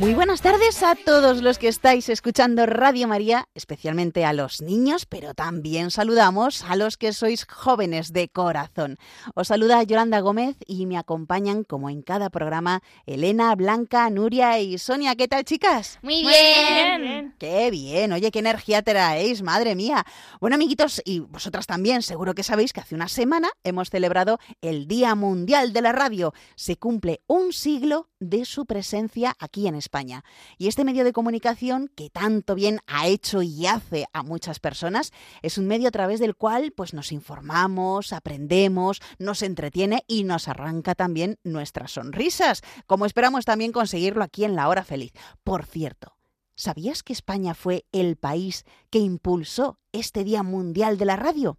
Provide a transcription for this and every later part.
Muy buenas tardes a todos los que estáis escuchando Radio María, especialmente a los niños, pero también saludamos a los que sois jóvenes de corazón. Os saluda Yolanda Gómez y me acompañan, como en cada programa, Elena, Blanca, Nuria y Sonia. ¿Qué tal, chicas? Muy bien. Qué bien. Oye, qué energía traéis, madre mía. Bueno, amiguitos, y vosotras también, seguro que sabéis que hace una semana hemos celebrado el Día Mundial de la Radio. Se cumple un siglo de su presencia aquí en España. Y este medio de comunicación que tanto bien ha hecho y hace a muchas personas es un medio a través del cual pues nos informamos, aprendemos, nos entretiene y nos arranca también nuestras sonrisas, como esperamos también conseguirlo aquí en la hora feliz. Por cierto, ¿sabías que España fue el país que impulsó este Día Mundial de la Radio?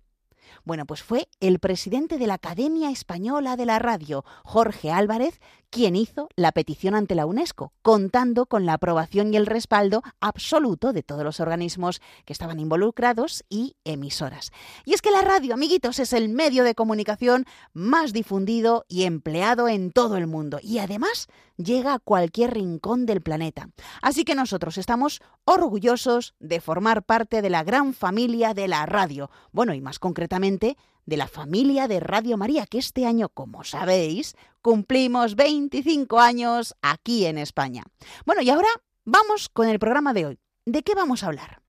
Bueno, pues fue el presidente de la Academia Española de la Radio, Jorge Álvarez, quien hizo la petición ante la UNESCO, contando con la aprobación y el respaldo absoluto de todos los organismos que estaban involucrados y emisoras. Y es que la radio, amiguitos, es el medio de comunicación más difundido y empleado en todo el mundo y además llega a cualquier rincón del planeta. Así que nosotros estamos orgullosos de formar parte de la gran familia de la radio. Bueno, y más concretamente, de la familia de Radio María, que este año, como sabéis, cumplimos 25 años aquí en España. Bueno, y ahora vamos con el programa de hoy. ¿De qué vamos a hablar?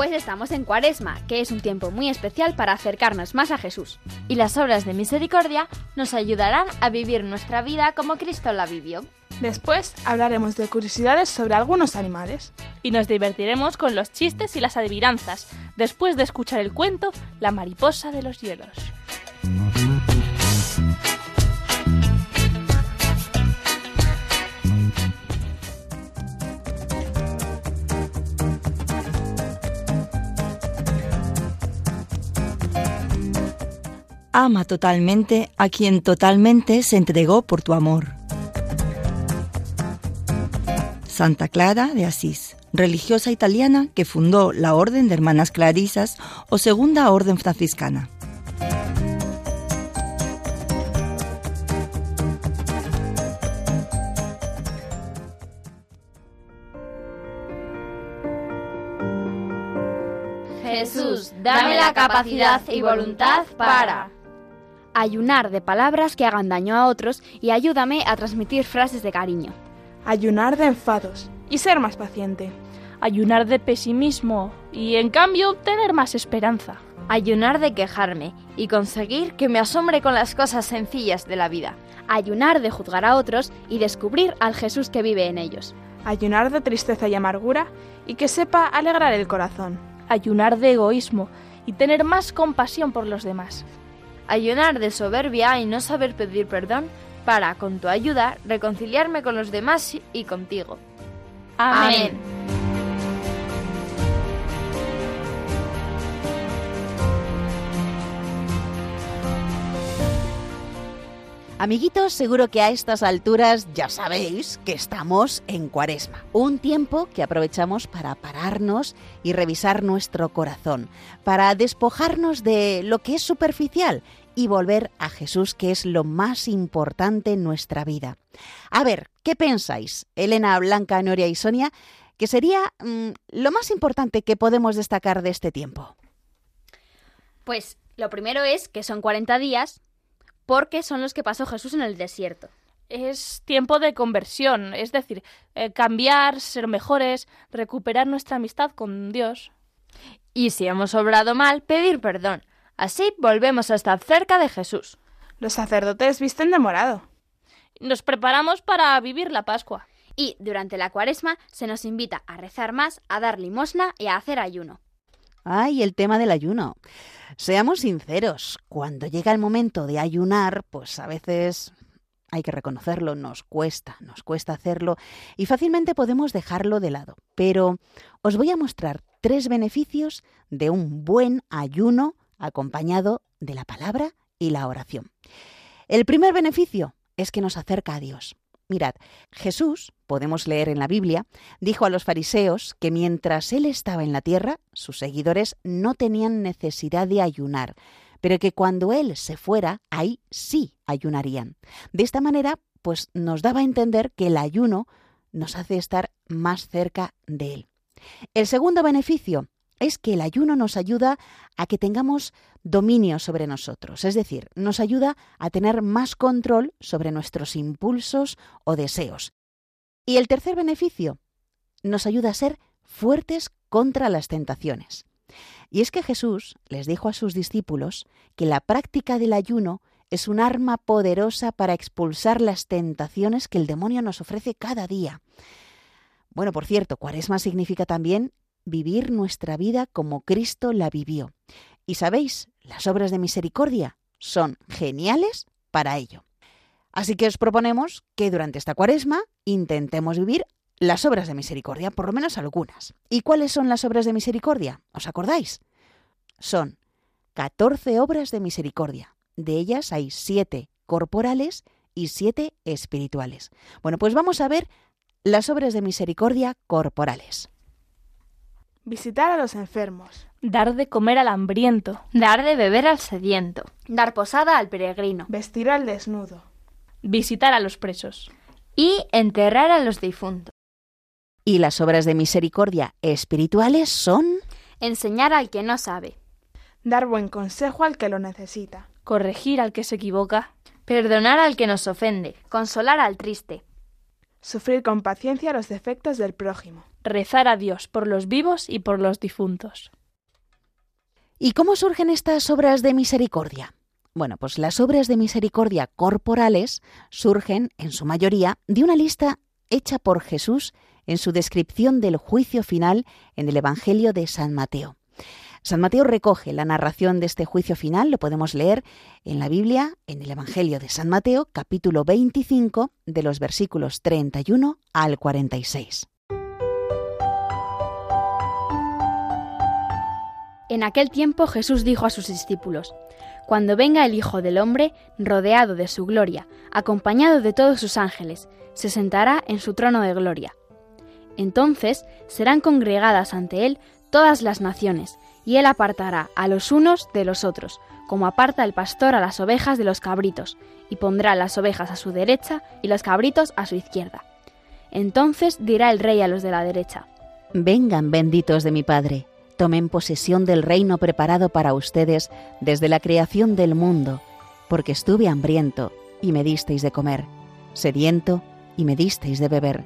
Pues estamos en Cuaresma, que es un tiempo muy especial para acercarnos más a Jesús. Y las obras de misericordia nos ayudarán a vivir nuestra vida como Cristo la vivió. Después hablaremos de curiosidades sobre algunos animales. Y nos divertiremos con los chistes y las adivinanzas, después de escuchar el cuento La mariposa de los hielos. Ama totalmente a quien totalmente se entregó por tu amor. Santa Clara de Asís, religiosa italiana que fundó la Orden de Hermanas Clarisas o Segunda Orden Franciscana. Jesús, dame la capacidad y voluntad para ayunar de palabras que hagan daño a otros y ayúdame a transmitir frases de cariño. Ayunar de enfados y ser más paciente. Ayunar de pesimismo y en cambio tener más esperanza. Ayunar de quejarme y conseguir que me asombre con las cosas sencillas de la vida. Ayunar de juzgar a otros y descubrir al Jesús que vive en ellos. Ayunar de tristeza y amargura y que sepa alegrar el corazón. Ayunar de egoísmo y tener más compasión por los demás. Ayunar de soberbia y no saber pedir perdón para, con tu ayuda, reconciliarme con los demás y contigo. Amén. Amiguitos, seguro que a estas alturas ya sabéis que estamos en Cuaresma, un tiempo que aprovechamos para pararnos y revisar nuestro corazón, para despojarnos de lo que es superficial y volver a Jesús, que es lo más importante en nuestra vida. A ver, ¿qué pensáis, Elena, Blanca, Noria y Sonia, que sería mm, lo más importante que podemos destacar de este tiempo? Pues lo primero es que son 40 días porque son los que pasó Jesús en el desierto. Es tiempo de conversión, es decir, eh, cambiar, ser mejores, recuperar nuestra amistad con Dios. Y si hemos obrado mal, pedir perdón. Así volvemos a estar cerca de Jesús. Los sacerdotes visten de morado. Nos preparamos para vivir la Pascua. Y durante la cuaresma se nos invita a rezar más, a dar limosna y a hacer ayuno. Ay, el tema del ayuno. Seamos sinceros, cuando llega el momento de ayunar, pues a veces hay que reconocerlo, nos cuesta, nos cuesta hacerlo y fácilmente podemos dejarlo de lado. Pero os voy a mostrar tres beneficios de un buen ayuno acompañado de la palabra y la oración. El primer beneficio es que nos acerca a Dios. Mirad, Jesús, podemos leer en la Biblia, dijo a los fariseos que mientras él estaba en la tierra, sus seguidores no tenían necesidad de ayunar, pero que cuando él se fuera, ahí sí ayunarían. De esta manera, pues nos daba a entender que el ayuno nos hace estar más cerca de él. El segundo beneficio es que el ayuno nos ayuda a que tengamos dominio sobre nosotros, es decir, nos ayuda a tener más control sobre nuestros impulsos o deseos. Y el tercer beneficio, nos ayuda a ser fuertes contra las tentaciones. Y es que Jesús les dijo a sus discípulos que la práctica del ayuno es un arma poderosa para expulsar las tentaciones que el demonio nos ofrece cada día. Bueno, por cierto, cuaresma significa también vivir nuestra vida como Cristo la vivió. Y sabéis, las obras de misericordia son geniales para ello. Así que os proponemos que durante esta cuaresma intentemos vivir las obras de misericordia, por lo menos algunas. ¿Y cuáles son las obras de misericordia? ¿Os acordáis? Son 14 obras de misericordia. De ellas hay 7 corporales y 7 espirituales. Bueno, pues vamos a ver las obras de misericordia corporales. Visitar a los enfermos. Dar de comer al hambriento. Dar de beber al sediento. Dar posada al peregrino. Vestir al desnudo. Visitar a los presos. Y enterrar a los difuntos. Y las obras de misericordia espirituales son Enseñar al que no sabe. Dar buen consejo al que lo necesita. Corregir al que se equivoca. Perdonar al que nos ofende. Consolar al triste. Sufrir con paciencia los defectos del prójimo. Rezar a Dios por los vivos y por los difuntos. ¿Y cómo surgen estas obras de misericordia? Bueno, pues las obras de misericordia corporales surgen, en su mayoría, de una lista hecha por Jesús en su descripción del juicio final en el Evangelio de San Mateo. San Mateo recoge la narración de este juicio final, lo podemos leer en la Biblia, en el Evangelio de San Mateo, capítulo 25, de los versículos 31 al 46. En aquel tiempo Jesús dijo a sus discípulos, Cuando venga el Hijo del Hombre, rodeado de su gloria, acompañado de todos sus ángeles, se sentará en su trono de gloria. Entonces serán congregadas ante él todas las naciones, y él apartará a los unos de los otros, como aparta el pastor a las ovejas de los cabritos, y pondrá las ovejas a su derecha y los cabritos a su izquierda. Entonces dirá el rey a los de la derecha, Vengan benditos de mi Padre, tomen posesión del reino preparado para ustedes desde la creación del mundo, porque estuve hambriento y me disteis de comer, sediento y me disteis de beber,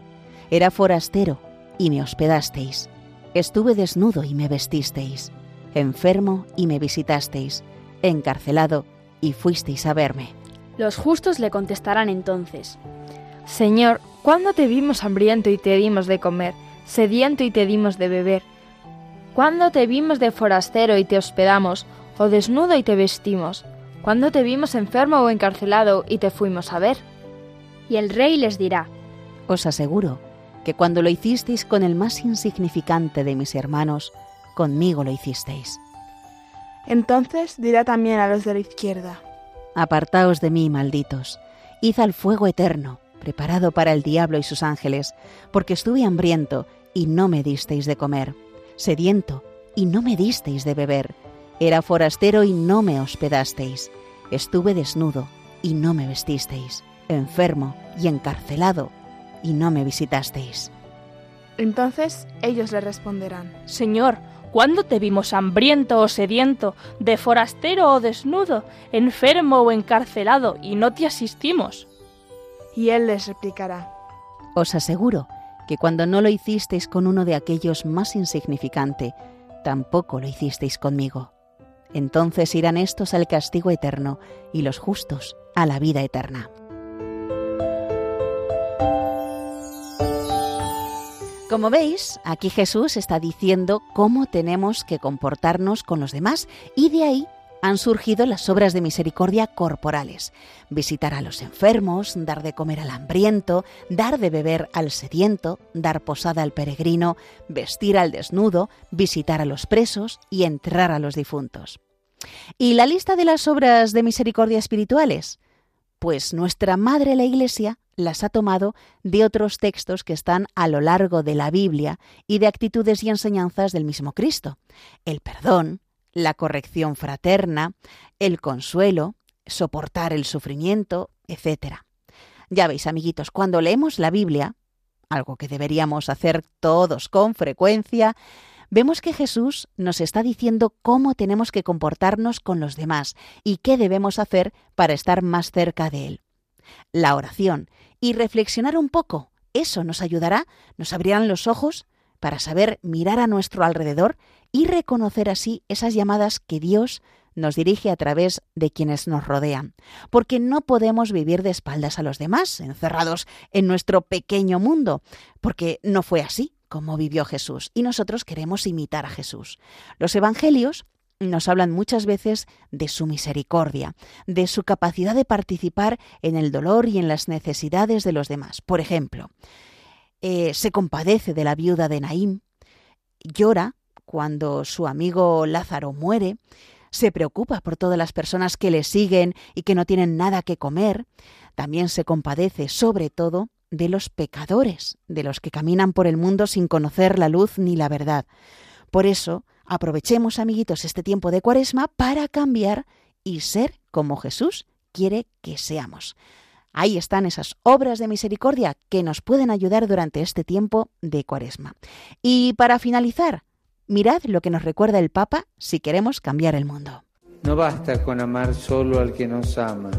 era forastero y me hospedasteis, estuve desnudo y me vestisteis, enfermo y me visitasteis, encarcelado y fuisteis a verme. Los justos le contestarán entonces, Señor, ¿cuándo te vimos hambriento y te dimos de comer, sediento y te dimos de beber? ¿Cuándo te vimos de forastero y te hospedamos, o desnudo y te vestimos? ¿Cuándo te vimos enfermo o encarcelado y te fuimos a ver? y el rey les dirá, Os aseguro que cuando lo hicisteis con el más insignificante de mis hermanos, conmigo lo hicisteis. Entonces dirá también a los de la izquierda, Apartaos de mí, malditos, id al fuego eterno, preparado para el diablo y sus ángeles, porque estuve hambriento y no me disteis de comer, sediento y no me disteis de beber, era forastero y no me hospedasteis, estuve desnudo y no me vestisteis, enfermo y encarcelado y no me visitasteis. entonces ellos le responderán, Señor, ¿cuándo te vimos hambriento o sediento, de forastero o desnudo, enfermo o encarcelado, y no te asistimos? y él les replicará, Os aseguro que cuando no lo hicisteis con uno de aquellos más insignificante, tampoco lo hicisteis conmigo. Entonces irán estos al castigo eterno y los justos a la vida eterna. Como veis, aquí Jesús está diciendo cómo tenemos que comportarnos con los demás y de ahí han surgido las obras de misericordia corporales. Visitar a los enfermos, dar de comer al hambriento, dar de beber al sediento, dar posada al peregrino, vestir al desnudo, visitar a los presos y enterrar a los difuntos. ¿Y la lista de las obras de misericordia espirituales? Pues nuestra Madre la Iglesia las ha tomado de otros textos que están a lo largo de la Biblia y de actitudes y enseñanzas del mismo Cristo. El perdón, la corrección fraterna, el consuelo, soportar el sufrimiento, etc. Ya veis, amiguitos, cuando leemos la Biblia, algo que deberíamos hacer todos con frecuencia, vemos que Jesús nos está diciendo cómo tenemos que comportarnos con los demás y qué debemos hacer para estar más cerca de Él. La oración y reflexionar un poco, eso nos ayudará, nos abrirán los ojos para saber mirar a nuestro alrededor y reconocer así esas llamadas que Dios nos dirige a través de quienes nos rodean, porque no podemos vivir de espaldas a los demás, encerrados en nuestro pequeño mundo, porque no fue así como vivió Jesús, y nosotros queremos imitar a Jesús. Los evangelios nos hablan muchas veces de su misericordia, de su capacidad de participar en el dolor y en las necesidades de los demás. Por ejemplo, eh, se compadece de la viuda de Naím, llora cuando su amigo Lázaro muere, se preocupa por todas las personas que le siguen y que no tienen nada que comer, también se compadece sobre todo de los pecadores, de los que caminan por el mundo sin conocer la luz ni la verdad. Por eso, aprovechemos, amiguitos, este tiempo de cuaresma para cambiar y ser como Jesús quiere que seamos. Ahí están esas obras de misericordia que nos pueden ayudar durante este tiempo de cuaresma. Y para finalizar, mirad lo que nos recuerda el Papa si queremos cambiar el mundo. No basta con amar solo al que nos ama.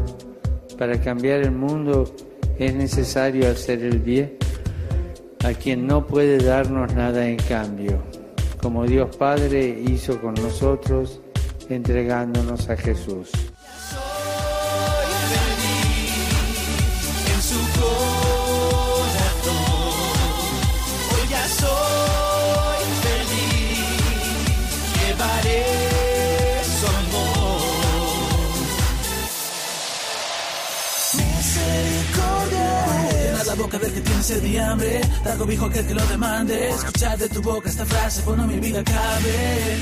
Para cambiar el mundo es necesario hacer el bien a quien no puede darnos nada en cambio, como Dios Padre hizo con nosotros entregándonos a Jesús. Sed y hambre. Da cobijo aquel que lo demande. Escuchar de tu boca esta frase cuando mi vida cabe.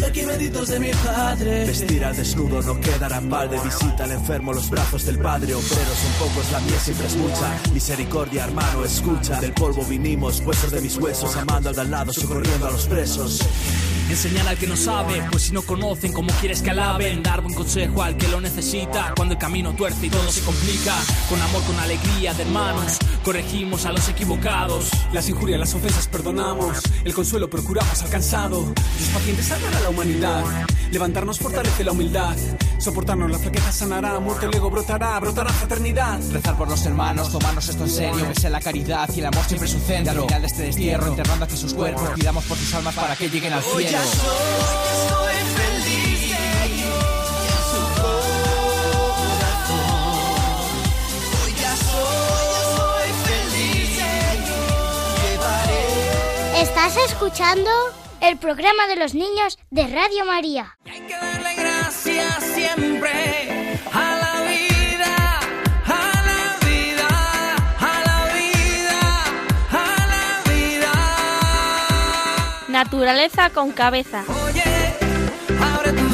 Y aquí benditos de mi padre. Vestir al desnudo no quedará mal de visita al enfermo, los brazos del padre. Obreros son pocos, la mía siempre es mucha. Misericordia, hermano, escucha. Del polvo vinimos, huesos de mis huesos, amando al de al lado, socorriendo a los presos. Enseñar al que no sabe, pues si no conocen, ¿cómo quieres que alaben? Dar buen consejo al que lo necesita, cuando el camino tuerce y todo se complica. Con amor, con alegría de hermanos, corregimos a los equivocados. Las injurias, las ofensas perdonamos, el consuelo procuramos alcanzado. Los pacientes salvan a la humanidad, levantarnos fortalece la humildad. Soportarnos la flaqueza sanará, muerte luego brotará, brotará fraternidad. Rezar por los hermanos, tomarnos esto en serio, que sea la caridad y el amor siempre su centro. Al final de este destierro, enterrando aquí sus cuerpos, pidamos por sus almas para que lleguen al cielo. Ya soy feliz Estás escuchando el programa de los niños de Radio María. Hay que darle gracias siempre a la vida, a la vida, a la vida, a la vida. Naturaleza con cabeza. Oye, abre tus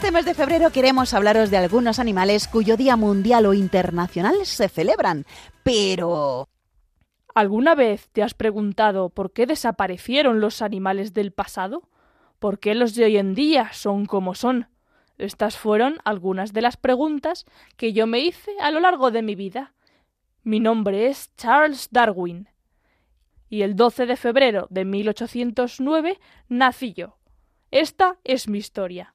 este mes de febrero queremos hablaros de algunos animales cuyo Día Mundial o Internacional se celebran. Pero... ¿Alguna vez te has preguntado por qué desaparecieron los animales del pasado? ¿Por qué los de hoy en día son como son? Estas fueron algunas de las preguntas que yo me hice a lo largo de mi vida. Mi nombre es Charles Darwin. Y el 12 de febrero de 1809 nací yo. Esta es mi historia.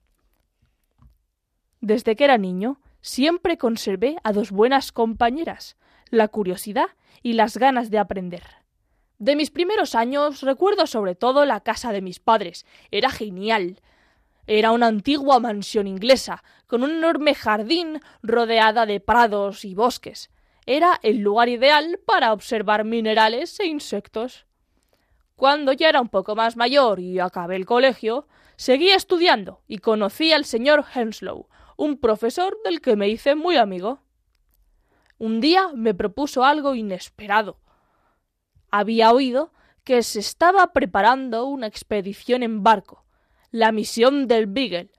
Desde que era niño, siempre conservé a dos buenas compañeras, la curiosidad y las ganas de aprender. De mis primeros años recuerdo sobre todo la casa de mis padres. Era genial. Era una antigua mansión inglesa, con un enorme jardín rodeada de prados y bosques. Era el lugar ideal para observar minerales e insectos. Cuando ya era un poco más mayor y acabé el colegio, seguí estudiando y conocí al señor Henslow, un profesor del que me hice muy amigo. Un día me propuso algo inesperado. Había oído que se estaba preparando una expedición en barco, la misión del Beagle,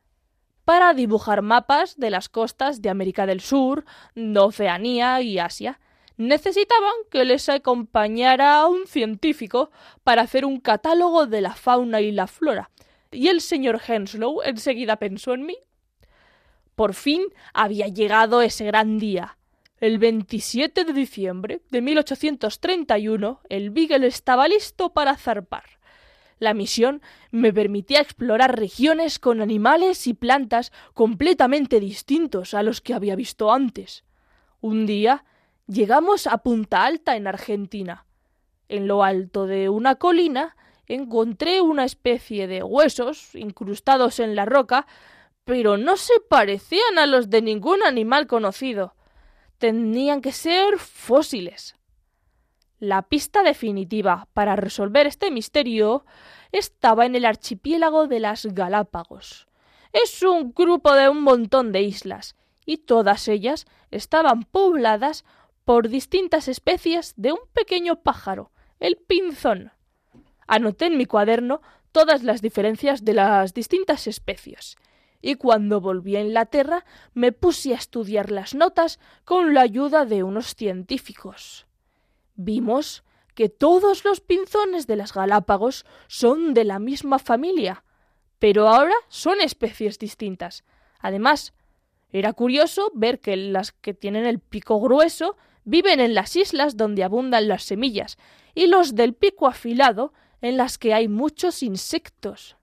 para dibujar mapas de las costas de América del Sur, de Oceanía y Asia. Necesitaban que les acompañara un científico para hacer un catálogo de la fauna y la flora, y el señor Henslow enseguida pensó en mí. Por fin había llegado ese gran día. El 27 de diciembre de 1831 el Beagle estaba listo para zarpar. La misión me permitía explorar regiones con animales y plantas completamente distintos a los que había visto antes. Un día llegamos a Punta Alta en Argentina. En lo alto de una colina encontré una especie de huesos incrustados en la roca, pero no se parecían a los de ningún animal conocido. Tenían que ser fósiles. La pista definitiva para resolver este misterio estaba en el archipiélago de las Galápagos. Es un grupo de un montón de islas, y todas ellas estaban pobladas por distintas especies de un pequeño pájaro, el pinzón. Anoté en mi cuaderno todas las diferencias de las distintas especies, y cuando volví a Inglaterra me puse a estudiar las notas con la ayuda de unos científicos. Vimos que todos los pinzones de las Galápagos son de la misma familia, pero ahora son especies distintas. Además, era curioso ver que las que tienen el pico grueso viven en las islas donde abundan las semillas, y los del pico afilado en las que hay muchos insectos.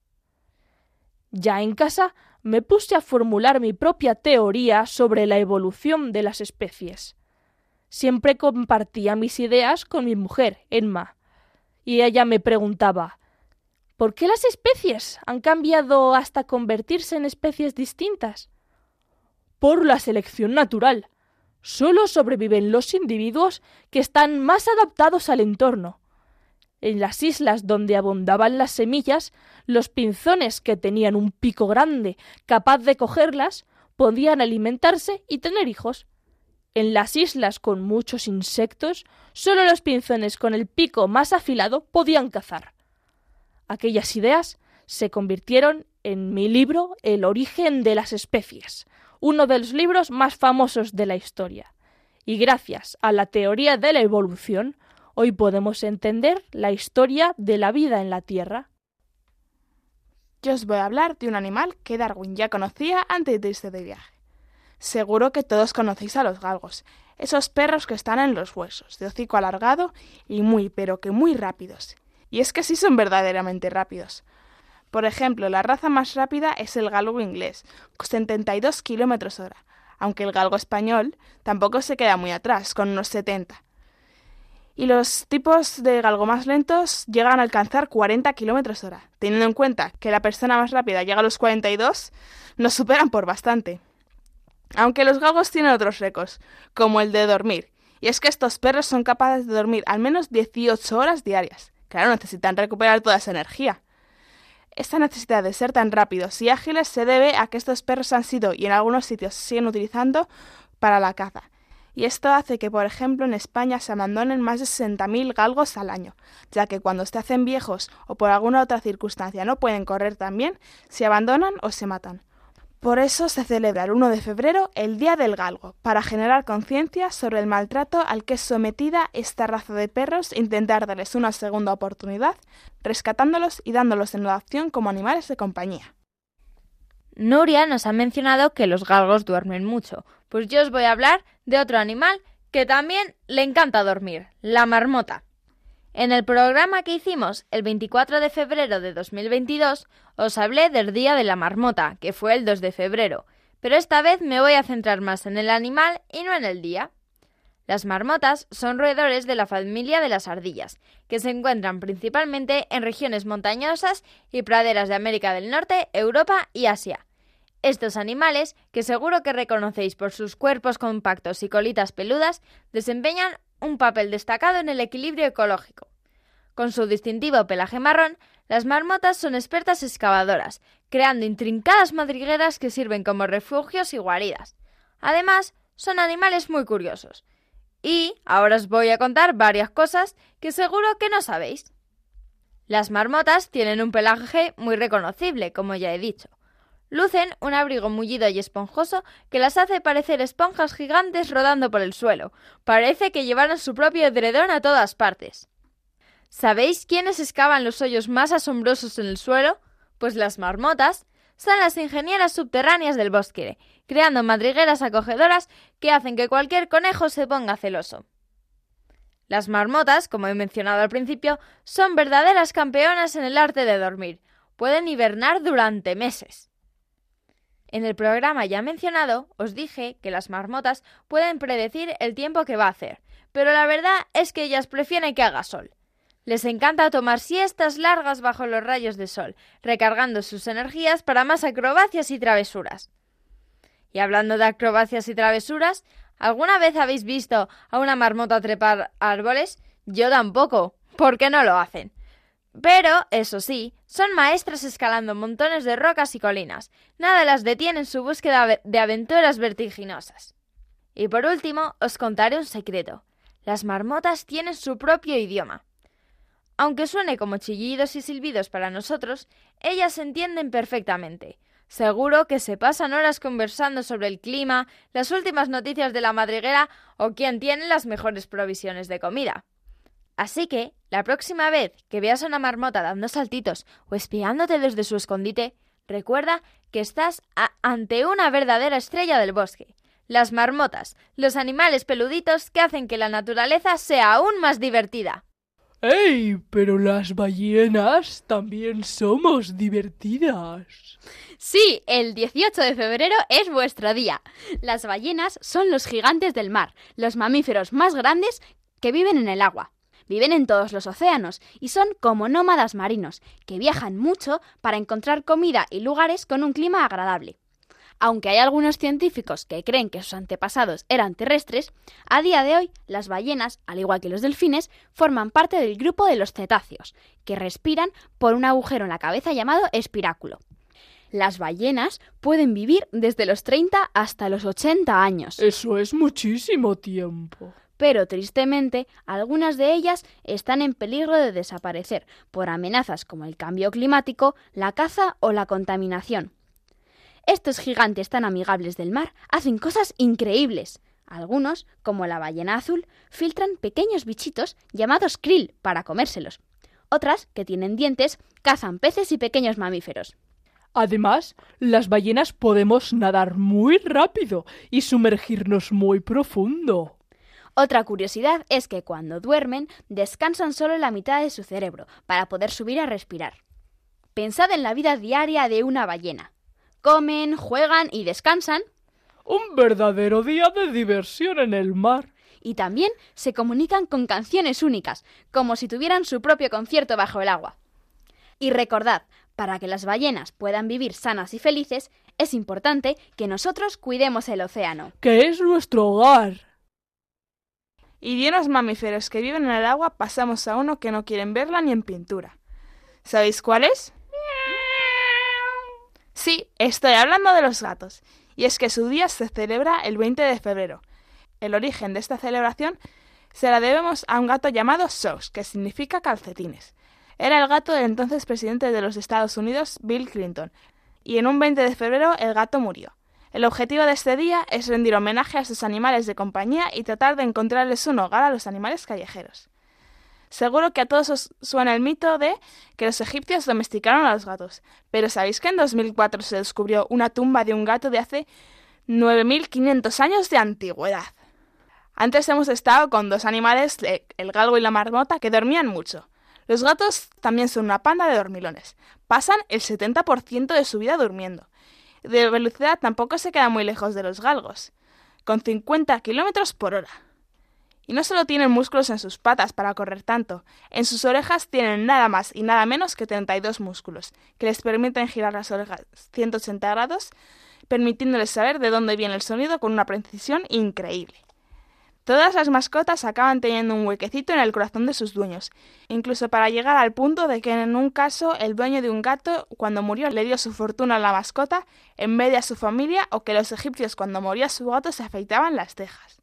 Ya en casa me puse a formular mi propia teoría sobre la evolución de las especies. Siempre compartía mis ideas con mi mujer, Emma, y ella me preguntaba ¿Por qué las especies han cambiado hasta convertirse en especies distintas? Por la selección natural. Solo sobreviven los individuos que están más adaptados al entorno. En las islas donde abundaban las semillas, los pinzones que tenían un pico grande capaz de cogerlas podían alimentarse y tener hijos. En las islas con muchos insectos, solo los pinzones con el pico más afilado podían cazar. Aquellas ideas se convirtieron en mi libro El origen de las especies, uno de los libros más famosos de la historia. Y gracias a la teoría de la evolución, hoy podemos entender la historia de la vida en la Tierra. Yo os voy a hablar de un animal que Darwin ya conocía antes de irse de viaje. Seguro que todos conocéis a los galgos, esos perros que están en los huesos, de hocico alargado y muy, pero que muy rápidos. Y es que sí son verdaderamente rápidos. Por ejemplo, la raza más rápida es el galgo inglés, con 72 kilómetros hora, aunque el galgo español tampoco se queda muy atrás, con unos 70 y los tipos de galgo más lentos llegan a alcanzar 40 kilómetros hora. Teniendo en cuenta que la persona más rápida llega a los 42, nos superan por bastante. Aunque los galgos tienen otros récords, como el de dormir, y es que estos perros son capaces de dormir al menos 18 horas diarias. Claro, necesitan recuperar toda esa energía. Esta necesidad de ser tan rápidos y ágiles se debe a que estos perros han sido y en algunos sitios siguen utilizando para la caza, y esto hace que, por ejemplo, en España se abandonen más de 60.000 galgos al año, ya que cuando se hacen viejos o por alguna otra circunstancia no pueden correr tan bien, se abandonan o se matan. Por eso se celebra el 1 de febrero el Día del Galgo, para generar conciencia sobre el maltrato al que es sometida esta raza de perros e intentar darles una segunda oportunidad, rescatándolos y dándolos en adopción como animales de compañía. Nuria nos ha mencionado que los galgos duermen mucho, pues yo os voy a hablar de otro animal que también le encanta dormir, la marmota. En el programa que hicimos el 24 de febrero de 2022 os hablé del Día de la Marmota, que fue el 2 de febrero, pero esta vez me voy a centrar más en el animal y no en el día. Las marmotas son roedores de la familia de las ardillas, que se encuentran principalmente en regiones montañosas y praderas de América del Norte, Europa y Asia. Estos animales, que seguro que reconocéis por sus cuerpos compactos y colitas peludas, desempeñan un papel destacado en el equilibrio ecológico. Con su distintivo pelaje marrón, las marmotas son expertas excavadoras, creando intrincadas madrigueras que sirven como refugios y guaridas. Además, son animales muy curiosos. Y ahora os voy a contar varias cosas que seguro que no sabéis. Las marmotas tienen un pelaje muy reconocible, como ya he dicho. Lucen un abrigo mullido y esponjoso que las hace parecer esponjas gigantes rodando por el suelo. Parece que llevaran su propio edredón a todas partes. ¿Sabéis quiénes excavan los hoyos más asombrosos en el suelo? Pues las marmotas son las ingenieras subterráneas del bosque, creando madrigueras acogedoras que hacen que cualquier conejo se ponga celoso. Las marmotas, como he mencionado al principio, son verdaderas campeonas en el arte de dormir. Pueden hibernar durante meses. En el programa ya mencionado os dije que las marmotas pueden predecir el tiempo que va a hacer, pero la verdad es que ellas prefieren que haga sol. Les encanta tomar siestas largas bajo los rayos de sol, recargando sus energías para más acrobacias y travesuras. Y hablando de acrobacias y travesuras, ¿alguna vez habéis visto a una marmota trepar árboles? Yo tampoco. ¿Por qué no lo hacen? Pero, eso sí, son maestras escalando montones de rocas y colinas. Nada las detiene en su búsqueda de aventuras vertiginosas. Y por último, os contaré un secreto. Las marmotas tienen su propio idioma. Aunque suene como chillidos y silbidos para nosotros, ellas se entienden perfectamente. Seguro que se pasan horas conversando sobre el clima, las últimas noticias de la madriguera o quién tiene las mejores provisiones de comida. Así que, la próxima vez que veas a una marmota dando saltitos o espiándote desde su escondite, recuerda que estás ante una verdadera estrella del bosque. Las marmotas, los animales peluditos que hacen que la naturaleza sea aún más divertida. ¡Ey! Pero las ballenas también somos divertidas. Sí, el 18 de febrero es vuestro día. Las ballenas son los gigantes del mar, los mamíferos más grandes que viven en el agua. Viven en todos los océanos y son como nómadas marinos, que viajan mucho para encontrar comida y lugares con un clima agradable. Aunque hay algunos científicos que creen que sus antepasados eran terrestres, a día de hoy las ballenas, al igual que los delfines, forman parte del grupo de los cetáceos, que respiran por un agujero en la cabeza llamado espiráculo. Las ballenas pueden vivir desde los 30 hasta los 80 años. Eso es muchísimo tiempo pero tristemente algunas de ellas están en peligro de desaparecer por amenazas como el cambio climático, la caza o la contaminación. Estos gigantes tan amigables del mar hacen cosas increíbles. Algunos, como la ballena azul, filtran pequeños bichitos llamados krill para comérselos. Otras, que tienen dientes, cazan peces y pequeños mamíferos. Además, las ballenas podemos nadar muy rápido y sumergirnos muy profundo. Otra curiosidad es que cuando duermen descansan solo la mitad de su cerebro para poder subir a respirar. Pensad en la vida diaria de una ballena. Comen, juegan y descansan. Un verdadero día de diversión en el mar. Y también se comunican con canciones únicas, como si tuvieran su propio concierto bajo el agua. Y recordad, para que las ballenas puedan vivir sanas y felices, es importante que nosotros cuidemos el océano. Que es nuestro hogar. Y de unos mamíferos que viven en el agua pasamos a uno que no quieren verla ni en pintura. ¿Sabéis cuál es? Sí, estoy hablando de los gatos. Y es que su día se celebra el 20 de febrero. El origen de esta celebración se la debemos a un gato llamado Socks, que significa calcetines. Era el gato del entonces presidente de los Estados Unidos, Bill Clinton, y en un 20 de febrero el gato murió. El objetivo de este día es rendir homenaje a estos animales de compañía y tratar de encontrarles un hogar a los animales callejeros. Seguro que a todos os suena el mito de que los egipcios domesticaron a los gatos, pero ¿sabéis que en 2004 se descubrió una tumba de un gato de hace 9.500 años de antigüedad? Antes hemos estado con dos animales, el galgo y la marmota, que dormían mucho. Los gatos también son una panda de dormilones. Pasan el 70% de su vida durmiendo de velocidad tampoco se queda muy lejos de los galgos, con 50 kilómetros por hora. Y no solo tienen músculos en sus patas para correr tanto, en sus orejas tienen nada más y nada menos que 32 músculos, que les permiten girar las orejas 180 grados, permitiéndoles saber de dónde viene el sonido con una precisión increíble. Todas las mascotas acaban teniendo un huequecito en el corazón de sus dueños, incluso para llegar al punto de que en un caso el dueño de un gato cuando murió le dio su fortuna a la mascota en vez de a su familia o que los egipcios cuando moría su gato se afeitaban las cejas.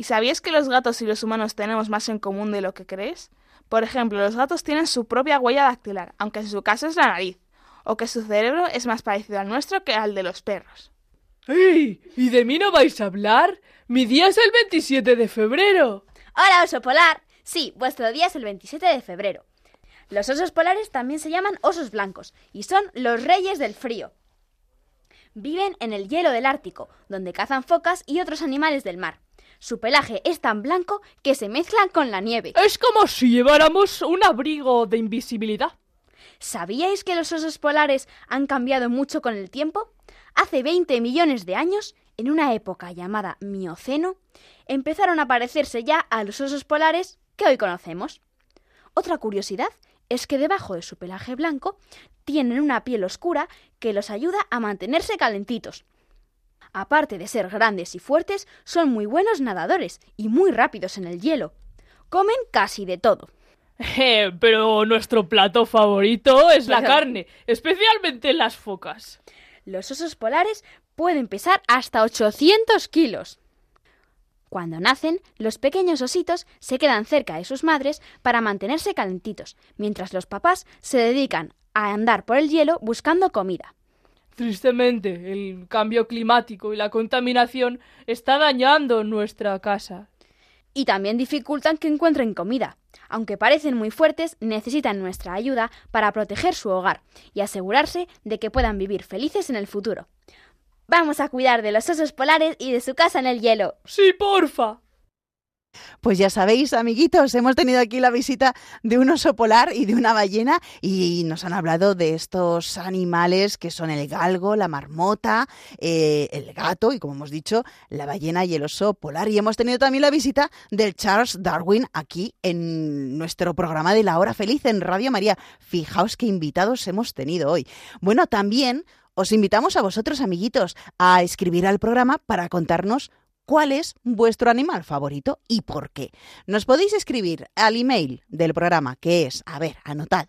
¿Y sabías que los gatos y los humanos tenemos más en común de lo que crees? Por ejemplo, los gatos tienen su propia huella dactilar, aunque en su caso es la nariz, o que su cerebro es más parecido al nuestro que al de los perros. ¡Ey! ¿Y de mí no vais a hablar? Mi día es el 27 de febrero. Hola, oso polar. Sí, vuestro día es el 27 de febrero. Los osos polares también se llaman osos blancos y son los reyes del frío. Viven en el hielo del Ártico, donde cazan focas y otros animales del mar. Su pelaje es tan blanco que se mezclan con la nieve. Es como si lleváramos un abrigo de invisibilidad. ¿Sabíais que los osos polares han cambiado mucho con el tiempo? Hace 20 millones de años, en una época llamada Mioceno, empezaron a parecerse ya a los osos polares que hoy conocemos. Otra curiosidad es que debajo de su pelaje blanco tienen una piel oscura que los ayuda a mantenerse calentitos. Aparte de ser grandes y fuertes, son muy buenos nadadores y muy rápidos en el hielo. Comen casi de todo. Eh, pero nuestro plato favorito es la carne, especialmente las focas. Los osos polares pueden pesar hasta 800 kilos. Cuando nacen, los pequeños ositos se quedan cerca de sus madres para mantenerse calentitos, mientras los papás se dedican a andar por el hielo buscando comida. Tristemente, el cambio climático y la contaminación está dañando nuestra casa. Y también dificultan que encuentren comida. Aunque parecen muy fuertes, necesitan nuestra ayuda para proteger su hogar y asegurarse de que puedan vivir felices en el futuro. Vamos a cuidar de los osos polares y de su casa en el hielo. Sí, porfa. Pues ya sabéis, amiguitos, hemos tenido aquí la visita de un oso polar y de una ballena y nos han hablado de estos animales que son el galgo, la marmota, eh, el gato y, como hemos dicho, la ballena y el oso polar. Y hemos tenido también la visita del Charles Darwin aquí en nuestro programa de la hora feliz en Radio María. Fijaos qué invitados hemos tenido hoy. Bueno, también os invitamos a vosotros, amiguitos, a escribir al programa para contarnos cuál es vuestro animal favorito y por qué. Nos podéis escribir al email del programa que es, a ver, anotad,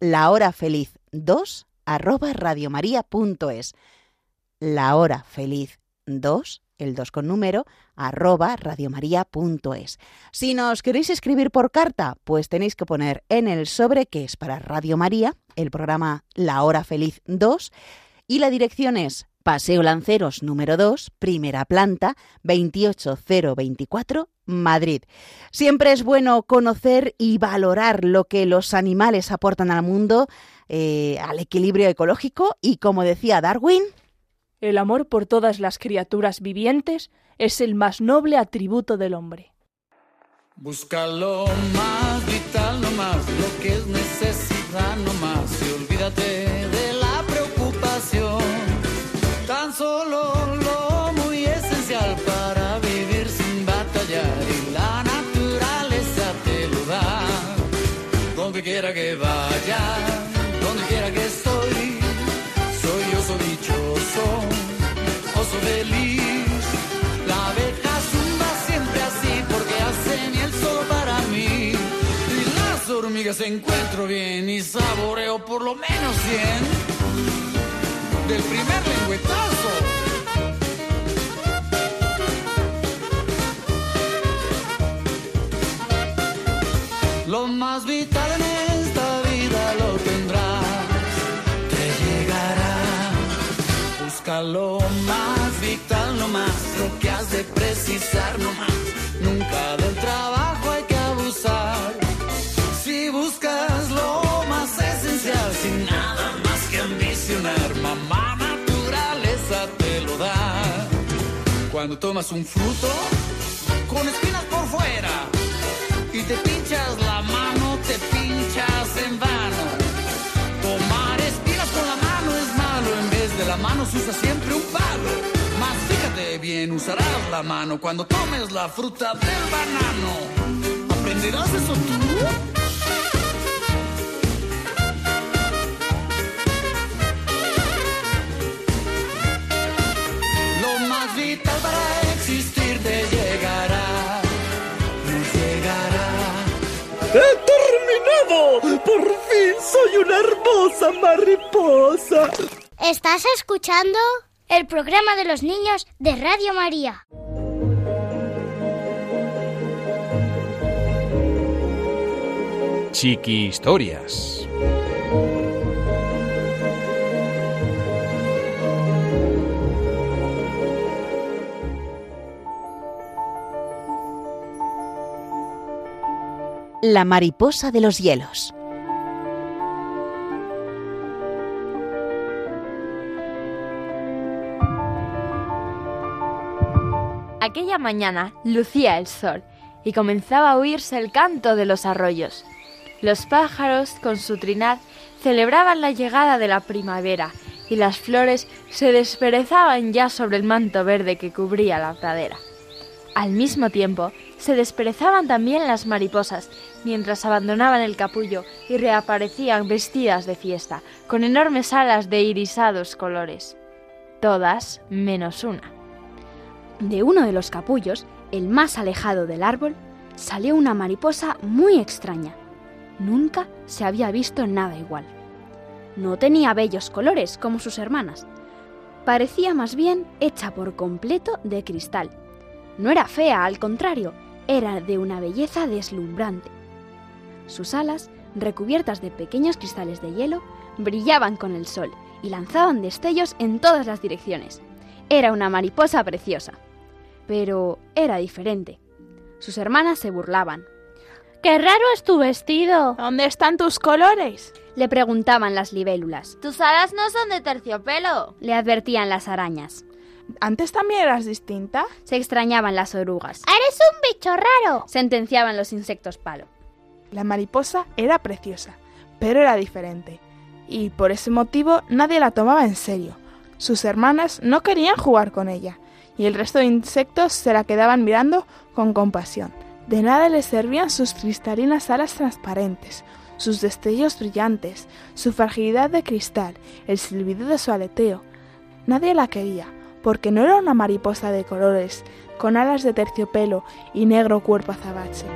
lahorafeliz2 arroba radiomaria.es. La hora feliz 2, el 2 con número, arroba radiomaria.es. Si nos queréis escribir por carta, pues tenéis que poner en el sobre que es para Radio María, el programa La Hora Feliz 2, y la dirección es Paseo Lanceros número 2, primera planta, 28024, Madrid. Siempre es bueno conocer y valorar lo que los animales aportan al mundo, eh, al equilibrio ecológico y, como decía Darwin, El amor por todas las criaturas vivientes es el más noble atributo del hombre. Busca lo más vital, no más lo que es necesidad, no más. Y olvídate de quiera que vaya, donde quiera que estoy. Soy oso dichoso, oso feliz. La abeja zumba siempre así porque hace miel solo para mí. Y las hormigas encuentro bien y saboreo por lo menos cien. Del primer lengüetazo. Lo más vital Lo más vital, no más lo que has de precisar, no más. Nunca del trabajo hay que abusar. Si buscas lo más esencial, sin nada más que ambicionar, mamá naturaleza te lo da. Cuando tomas un fruto con espinas por fuera y te pinchas la mano, te pinchas en vano. La mano se usa siempre un palo. Más fíjate bien usarás la mano cuando tomes la fruta del banano. ¿Aprenderás eso tú? Lo más vital para existir te llegará, nos llegará. ¡He terminado! ¡Por fin soy una hermosa mariposa! ¿Estás escuchando? El programa de los niños de Radio María. Chiqui Historias. La mariposa de los hielos. Aquella mañana lucía el sol y comenzaba a oírse el canto de los arroyos. Los pájaros, con su trinar, celebraban la llegada de la primavera y las flores se desperezaban ya sobre el manto verde que cubría la pradera. Al mismo tiempo, se desperezaban también las mariposas, mientras abandonaban el capullo y reaparecían vestidas de fiesta, con enormes alas de irisados colores. Todas menos una. De uno de los capullos, el más alejado del árbol, salió una mariposa muy extraña. Nunca se había visto nada igual. No tenía bellos colores como sus hermanas. Parecía más bien hecha por completo de cristal. No era fea, al contrario, era de una belleza deslumbrante. Sus alas, recubiertas de pequeños cristales de hielo, brillaban con el sol y lanzaban destellos en todas las direcciones. Era una mariposa preciosa. Pero era diferente. Sus hermanas se burlaban. ¡Qué raro es tu vestido! ¿Dónde están tus colores? Le preguntaban las libélulas. Tus alas no son de terciopelo. Le advertían las arañas. ¿Antes también eras distinta? Se extrañaban las orugas. ¡Eres un bicho raro! Sentenciaban los insectos palo. La mariposa era preciosa, pero era diferente. Y por ese motivo nadie la tomaba en serio. Sus hermanas no querían jugar con ella, y el resto de insectos se la quedaban mirando con compasión. De nada les servían sus cristalinas alas transparentes, sus destellos brillantes, su fragilidad de cristal, el silbido de su aleteo. Nadie la quería, porque no era una mariposa de colores, con alas de terciopelo y negro cuerpo azabache.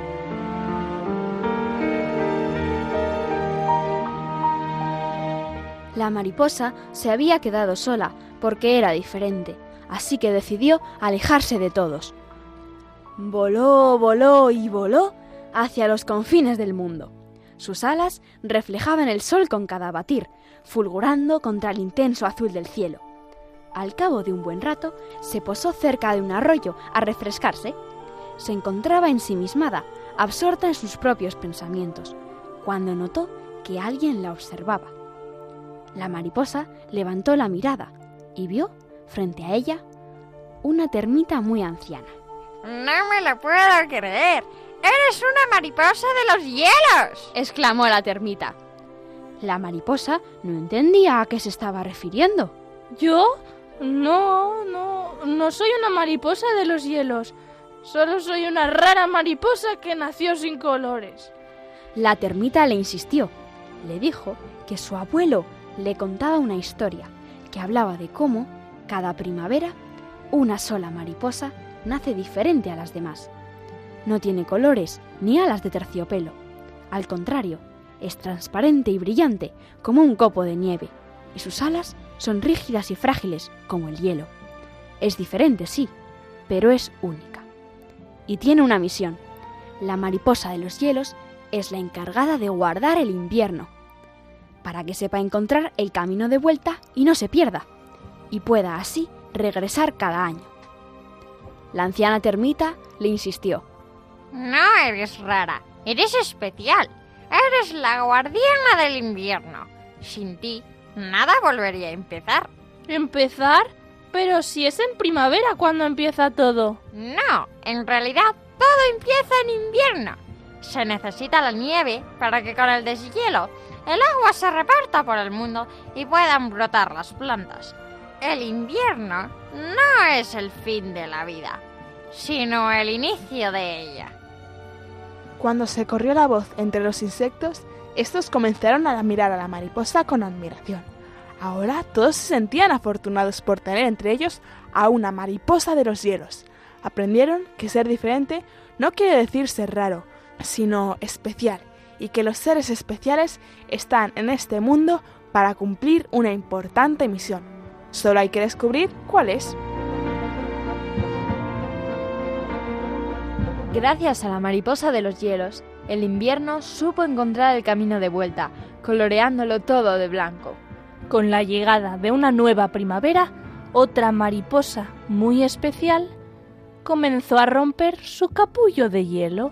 La mariposa se había quedado sola porque era diferente, así que decidió alejarse de todos. Voló, voló y voló hacia los confines del mundo. Sus alas reflejaban el sol con cada batir, fulgurando contra el intenso azul del cielo. Al cabo de un buen rato, se posó cerca de un arroyo a refrescarse. Se encontraba ensimismada, absorta en sus propios pensamientos, cuando notó que alguien la observaba. La mariposa levantó la mirada y vio, frente a ella, una termita muy anciana. No me lo puedo creer. ¡Eres una mariposa de los hielos! exclamó la termita. La mariposa no entendía a qué se estaba refiriendo. ¿Yo? No, no, no soy una mariposa de los hielos. Solo soy una rara mariposa que nació sin colores. La termita le insistió. Le dijo que su abuelo le contaba una historia que hablaba de cómo, cada primavera, una sola mariposa nace diferente a las demás. No tiene colores ni alas de terciopelo. Al contrario, es transparente y brillante como un copo de nieve, y sus alas son rígidas y frágiles como el hielo. Es diferente, sí, pero es única. Y tiene una misión. La mariposa de los hielos es la encargada de guardar el invierno, para que sepa encontrar el camino de vuelta y no se pierda, y pueda así regresar cada año. La anciana termita le insistió. No eres rara, eres especial. Eres la guardiana del invierno. Sin ti, nada volvería a empezar. ¿Empezar? Pero si es en primavera cuando empieza todo. No, en realidad todo empieza en invierno. Se necesita la nieve para que con el deshielo el agua se reparta por el mundo y puedan brotar las plantas. El invierno no es el fin de la vida, sino el inicio de ella. Cuando se corrió la voz entre los insectos, estos comenzaron a mirar a la mariposa con admiración. Ahora todos se sentían afortunados por tener entre ellos a una mariposa de los hielos. Aprendieron que ser diferente no quiere decir ser raro, sino especial, y que los seres especiales están en este mundo para cumplir una importante misión. Solo hay que descubrir cuál es. Gracias a la mariposa de los hielos, el invierno supo encontrar el camino de vuelta, coloreándolo todo de blanco. Con la llegada de una nueva primavera, otra mariposa muy especial comenzó a romper su capullo de hielo.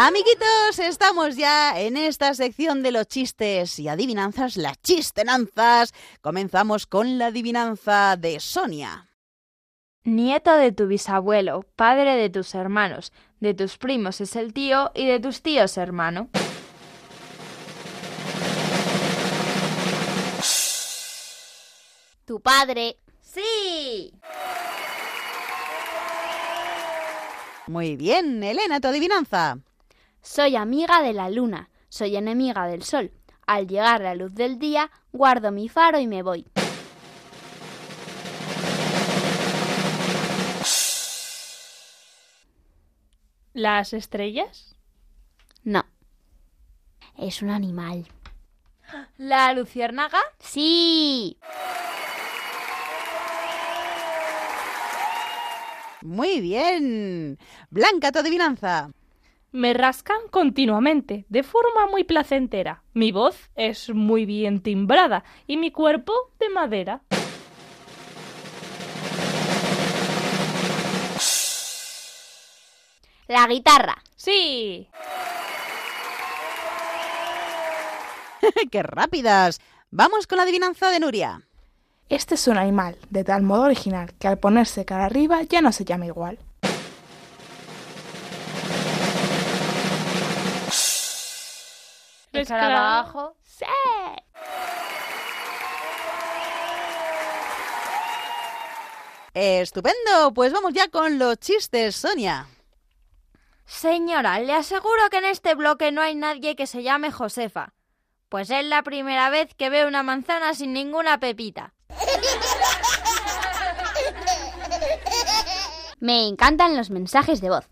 Amiguitos, estamos ya en esta sección de los chistes y adivinanzas, las chistenanzas. Comenzamos con la adivinanza de Sonia. Nieto de tu bisabuelo, padre de tus hermanos, de tus primos es el tío y de tus tíos hermano. Tu padre. Sí. Muy bien, Elena, tu adivinanza. Soy amiga de la luna, soy enemiga del sol. Al llegar la luz del día, guardo mi faro y me voy. ¿Las estrellas? No. Es un animal. ¿La luciérnaga? Sí. Muy bien. Blanca, tu adivinanza. Me rascan continuamente, de forma muy placentera. Mi voz es muy bien timbrada y mi cuerpo de madera. La guitarra. Sí. ¡Qué rápidas! Vamos con la adivinanza de Nuria. Este es un animal de tal modo original que al ponerse cara arriba ya no se llama igual. ¿El escarabajo? Sí. Estupendo, pues vamos ya con los chistes, Sonia. Señora, le aseguro que en este bloque no hay nadie que se llame Josefa. Pues es la primera vez que veo una manzana sin ninguna pepita. Me encantan los mensajes de voz.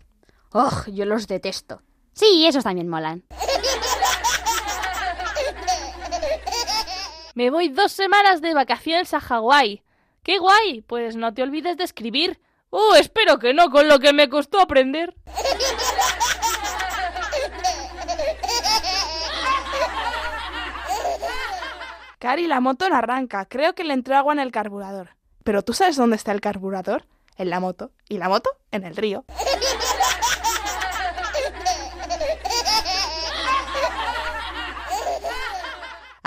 ¡Oh, yo los detesto! Sí, esos también molan. Me voy dos semanas de vacaciones a Hawái. ¡Qué guay! Pues no te olvides de escribir. ¡Uh, espero que no, con lo que me costó aprender! Cari, la moto no arranca. Creo que le entró agua en el carburador. Pero ¿tú sabes dónde está el carburador? En la moto. ¿Y la moto? En el río.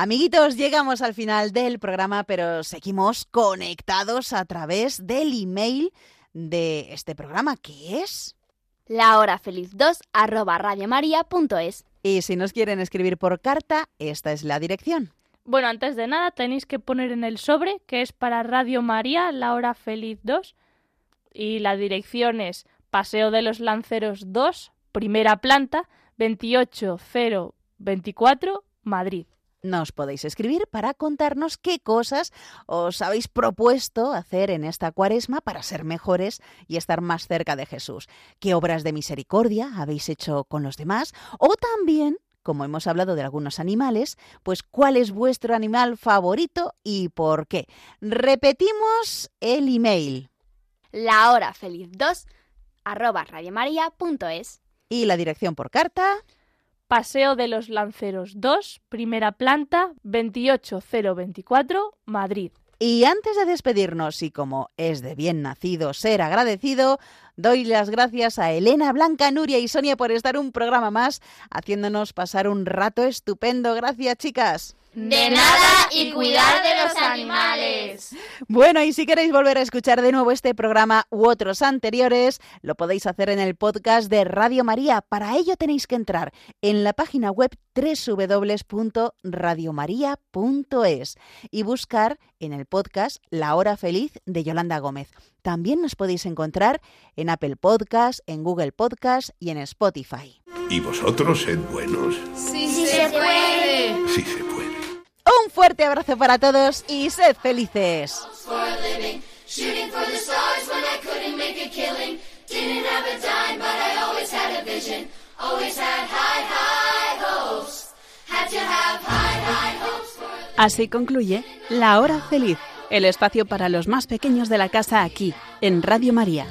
Amiguitos, llegamos al final del programa, pero seguimos conectados a través del email de este programa, que es... La hora feliz 2 arroba radiomaria.es. Y si nos quieren escribir por carta, esta es la dirección. Bueno, antes de nada tenéis que poner en el sobre que es para Radio María, la hora feliz 2. Y la dirección es Paseo de los Lanceros 2, primera planta, 28024, Madrid. Nos podéis escribir para contarnos qué cosas os habéis propuesto hacer en esta cuaresma para ser mejores y estar más cerca de Jesús. ¿Qué obras de misericordia habéis hecho con los demás? O también como hemos hablado de algunos animales, pues cuál es vuestro animal favorito y por qué. Repetimos el email. La hora feliz 2 arroba radiomaria.es. Y la dirección por carta. Paseo de los Lanceros 2, primera planta, 28024, Madrid. Y antes de despedirnos, y como es de bien nacido ser agradecido, doy las gracias a Elena, Blanca, Nuria y Sonia por estar un programa más, haciéndonos pasar un rato estupendo. Gracias, chicas. De nada y cuidar de los animales. Bueno, y si queréis volver a escuchar de nuevo este programa u otros anteriores, lo podéis hacer en el podcast de Radio María. Para ello tenéis que entrar en la página web www.radiomaria.es y buscar en el podcast La Hora Feliz de Yolanda Gómez. También nos podéis encontrar en Apple Podcast, en Google Podcast y en Spotify. ¿Y vosotros sed buenos? Sí, sí se puede. Sí se puede. Fuerte abrazo para todos y sed felices. Así concluye La Hora Feliz, el espacio para los más pequeños de la casa aquí, en Radio María.